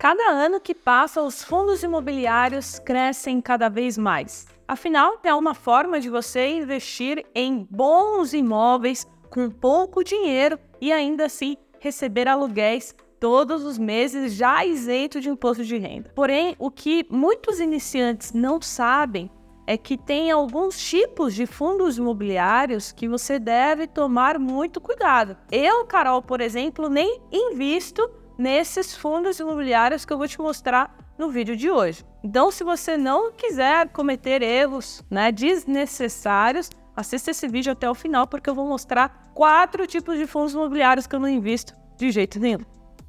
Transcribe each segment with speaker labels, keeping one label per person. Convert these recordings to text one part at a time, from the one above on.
Speaker 1: Cada ano que passa, os fundos imobiliários crescem cada vez mais. Afinal, é uma forma de você investir em bons imóveis com pouco dinheiro e ainda assim receber aluguéis todos os meses já isento de imposto de renda. Porém, o que muitos iniciantes não sabem é que tem alguns tipos de fundos imobiliários que você deve tomar muito cuidado. Eu, Carol, por exemplo, nem invisto nesses fundos imobiliários que eu vou te mostrar no vídeo de hoje. Então, se você não quiser cometer erros né, desnecessários, assista esse vídeo até o final porque eu vou mostrar quatro tipos de fundos imobiliários que eu não invisto de jeito nenhum.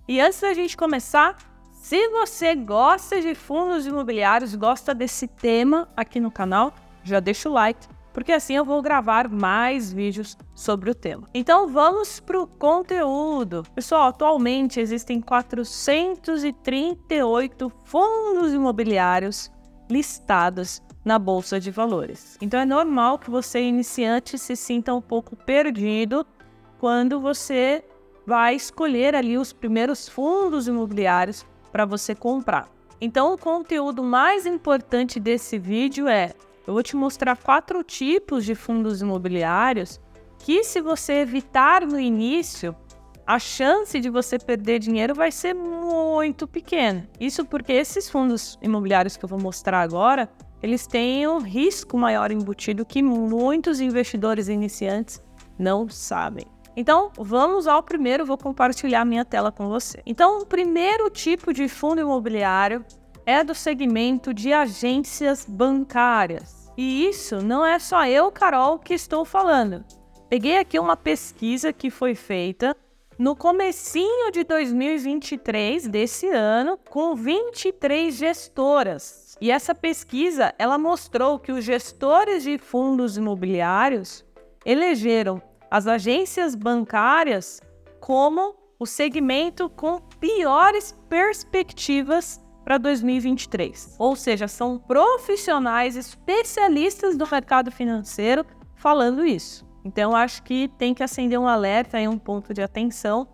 Speaker 1: E antes da gente começar, se você gosta de fundos imobiliários, gosta desse tema aqui no canal, já deixa o like, porque assim eu vou gravar mais vídeos sobre o tema. Então vamos para o conteúdo. Pessoal, atualmente existem 438 fundos imobiliários listados na bolsa de valores. Então é normal que você iniciante se sinta um pouco perdido quando você vai escolher ali os primeiros fundos imobiliários para você comprar. Então, o conteúdo mais importante desse vídeo é: eu vou te mostrar quatro tipos de fundos imobiliários que, se você evitar no início, a chance de você perder dinheiro vai ser muito pequena. Isso porque esses fundos imobiliários que eu vou mostrar agora, eles têm um risco maior embutido que muitos investidores iniciantes não sabem. Então, vamos ao primeiro, vou compartilhar minha tela com você. Então, o primeiro tipo de fundo imobiliário é do segmento de agências bancárias. E isso não é só eu, Carol, que estou falando. Peguei aqui uma pesquisa que foi feita no comecinho de 2023 desse ano com 23 gestoras. E essa pesquisa, ela mostrou que os gestores de fundos imobiliários elegeram as agências bancárias como o segmento com piores perspectivas para 2023. Ou seja, são profissionais especialistas do mercado financeiro falando isso. Então, acho que tem que acender um alerta e um ponto de atenção.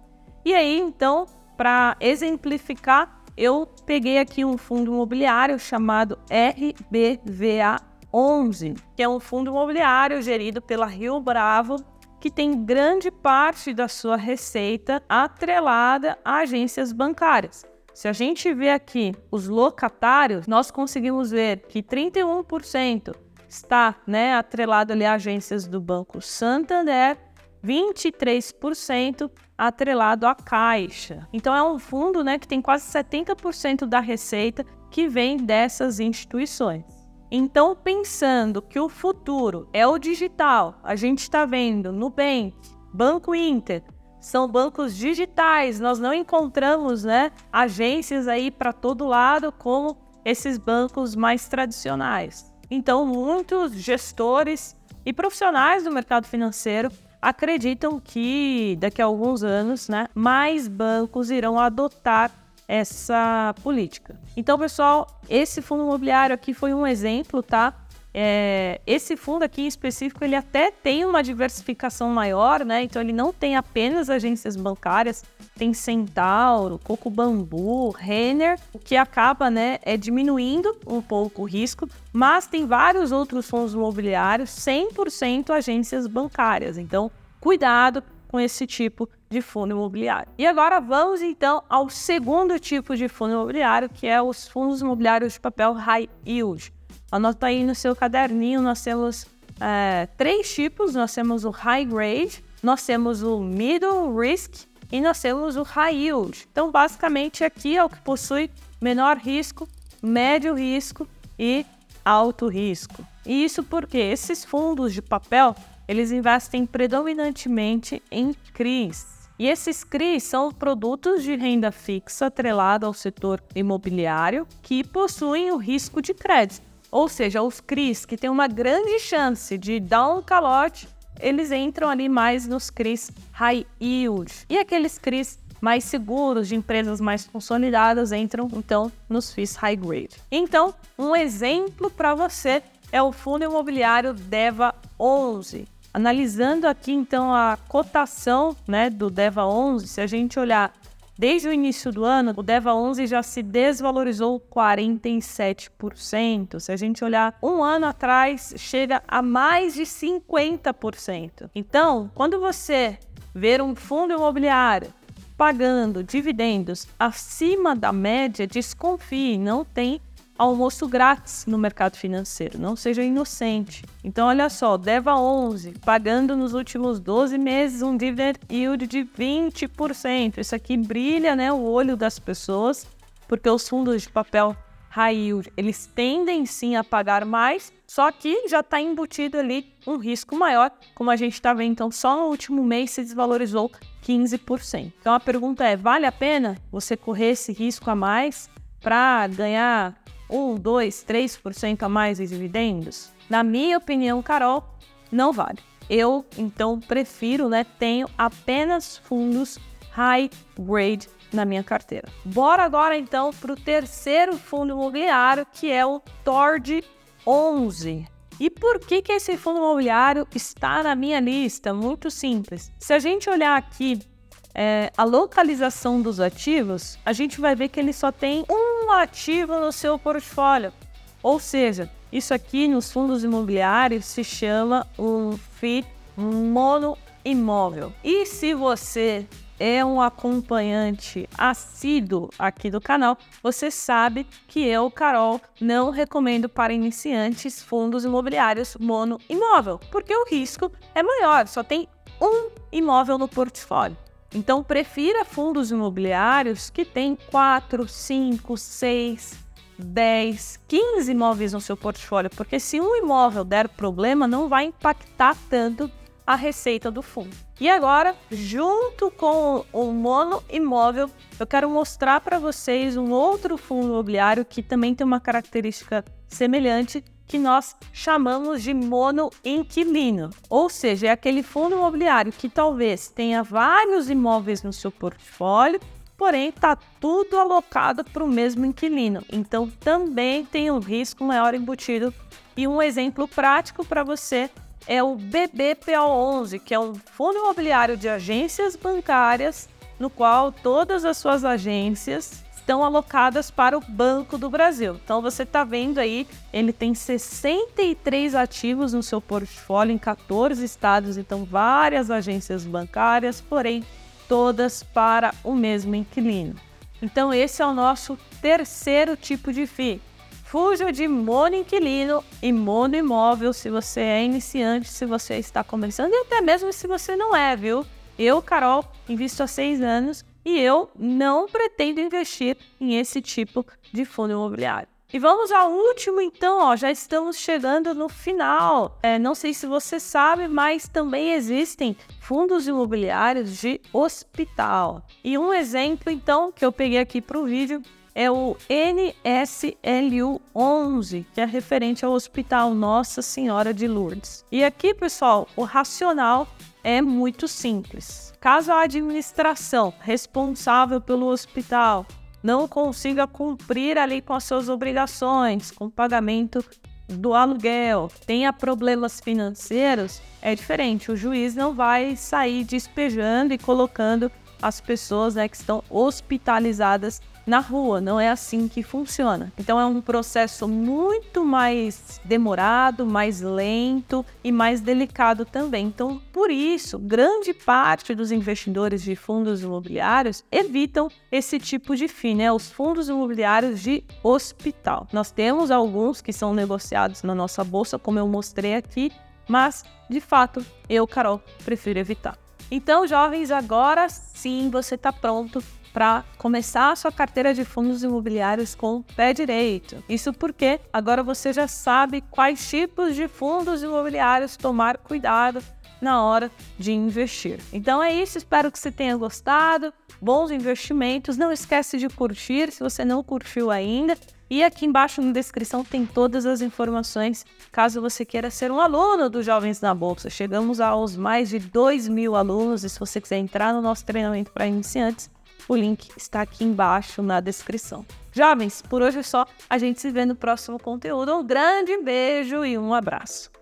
Speaker 1: E aí, então, para exemplificar, eu peguei aqui um fundo imobiliário chamado RBVA 11, que é um fundo imobiliário gerido pela Rio Bravo que tem grande parte da sua receita atrelada a agências bancárias. Se a gente vê aqui os locatários, nós conseguimos ver que 31% está né, atrelado ali a agências do Banco Santander, 23% atrelado à Caixa. Então é um fundo né, que tem quase 70% da receita que vem dessas instituições. Então, pensando que o futuro é o digital, a gente está vendo Nubank, Banco Inter, são bancos digitais, nós não encontramos né, agências aí para todo lado como esses bancos mais tradicionais. Então, muitos gestores e profissionais do mercado financeiro acreditam que daqui a alguns anos, né, mais bancos irão adotar essa política. Então, pessoal, esse fundo imobiliário aqui foi um exemplo, tá? É, esse fundo aqui em específico, ele até tem uma diversificação maior, né? Então, ele não tem apenas agências bancárias, tem Centauro, Coco Bambu, Renner, o que acaba, né, é diminuindo um pouco o risco, mas tem vários outros fundos imobiliários, 100% agências bancárias. Então, cuidado com esse tipo de fundo imobiliário. E agora vamos então ao segundo tipo de fundo imobiliário, que é os fundos imobiliários de papel high yield. Anota aí no seu caderninho, nós temos é, três tipos, nós temos o high grade, nós temos o middle risk e nós temos o high yield. Então, basicamente, aqui é o que possui menor risco, médio risco e alto risco. E isso porque esses fundos de papel, eles investem predominantemente em CRIs, e esses CRIs são produtos de renda fixa atrelada ao setor imobiliário que possuem o risco de crédito. Ou seja, os CRIs que têm uma grande chance de dar um calote, eles entram ali mais nos CRIs high yield. E aqueles CRIs mais seguros, de empresas mais consolidadas, entram então nos FIIs high grade. Então, um exemplo para você é o fundo imobiliário DEVA 11, Analisando aqui então a cotação né, do DEVA 11, se a gente olhar Desde o início do ano, o DEVA 11 já se desvalorizou 47%. Se a gente olhar um ano atrás, chega a mais de 50%. Então, quando você ver um fundo imobiliário pagando dividendos acima da média, desconfie, não tem almoço grátis no mercado financeiro, não seja inocente. Então, olha só, Deva 11, pagando nos últimos 12 meses um dividend yield de 20%. Isso aqui brilha né, o olho das pessoas, porque os fundos de papel high yield, eles tendem sim a pagar mais, só que já está embutido ali um risco maior, como a gente está vendo. Então, só no último mês se desvalorizou 15%. Então, a pergunta é: vale a pena você correr esse risco a mais para ganhar 1, 2, 3% a mais em dividendos? Na minha opinião, Carol, não vale. Eu, então, prefiro, né, tenho apenas fundos high grade na minha carteira. Bora agora, então, para o terceiro fundo imobiliário, que é o TORD 11. E por que, que esse fundo imobiliário está na minha lista? Muito simples. Se a gente olhar aqui é, a localização dos ativos, a gente vai ver que ele só tem um ativo no seu portfólio. Ou seja, isso aqui nos fundos imobiliários se chama um FII mono imóvel. E se você é um acompanhante assíduo aqui do canal, você sabe que eu, Carol, não recomendo para iniciantes fundos imobiliários mono imóvel, porque o risco é maior, só tem um imóvel no portfólio. Então, prefira fundos imobiliários que têm 4, 5, 6, 10, 15 imóveis no seu portfólio, porque se um imóvel der problema, não vai impactar tanto a receita do fundo. E agora, junto com o mono imóvel, eu quero mostrar para vocês um outro fundo imobiliário que também tem uma característica semelhante, que nós chamamos de mono inquilino, ou seja, é aquele fundo imobiliário que talvez tenha vários imóveis no seu portfólio, porém está tudo alocado para o mesmo inquilino. Então também tem um risco maior embutido. E um exemplo prático para você é o BBPO11, que é um fundo imobiliário de agências bancárias, no qual todas as suas agências estão alocadas para o Banco do Brasil. Então você está vendo aí, ele tem 63 ativos no seu portfólio em 14 estados, então várias agências bancárias, porém todas para o mesmo inquilino. Então esse é o nosso terceiro tipo de FII. Fuja de monoinquilino e monoimóvel se você é iniciante, se você está começando e até mesmo se você não é, viu? Eu, Carol, invisto há seis anos e eu não pretendo investir em esse tipo de fundo imobiliário. E vamos ao último, então, ó, já estamos chegando no final. É, não sei se você sabe, mas também existem fundos imobiliários de hospital. E um exemplo, então, que eu peguei aqui para o vídeo é o NSLU11, que é referente ao Hospital Nossa Senhora de Lourdes. E aqui, pessoal, o racional é muito simples. Caso a administração responsável pelo hospital não consiga cumprir ali com as suas obrigações, com o pagamento do aluguel, tenha problemas financeiros, é diferente. O juiz não vai sair despejando e colocando as pessoas né, que estão hospitalizadas na rua. Não é assim que funciona. Então é um processo muito mais demorado, mais lento e mais delicado também. Então, por isso, grande parte dos investidores de fundos imobiliários evitam esse tipo de FII, né? Os fundos imobiliários de hospital. Nós temos alguns que são negociados na nossa bolsa, como eu mostrei aqui, mas de fato, eu, Carol, prefiro evitar. Então, jovens, agora sim você está pronto para começar a sua carteira de fundos imobiliários com o pé direito. Isso porque agora você já sabe quais tipos de fundos imobiliários tomar cuidado na hora de investir. Então é isso, espero que você tenha gostado. Bons investimentos. Não esquece de curtir se você não curtiu ainda. E aqui embaixo na descrição tem todas as informações caso você queira ser um aluno dos Jovens na Bolsa. Chegamos aos mais de 2 mil alunos e se você quiser entrar no nosso treinamento para iniciantes, o link está aqui embaixo na descrição. Jovens, por hoje é só. A gente se vê no próximo conteúdo. Um grande beijo e um abraço.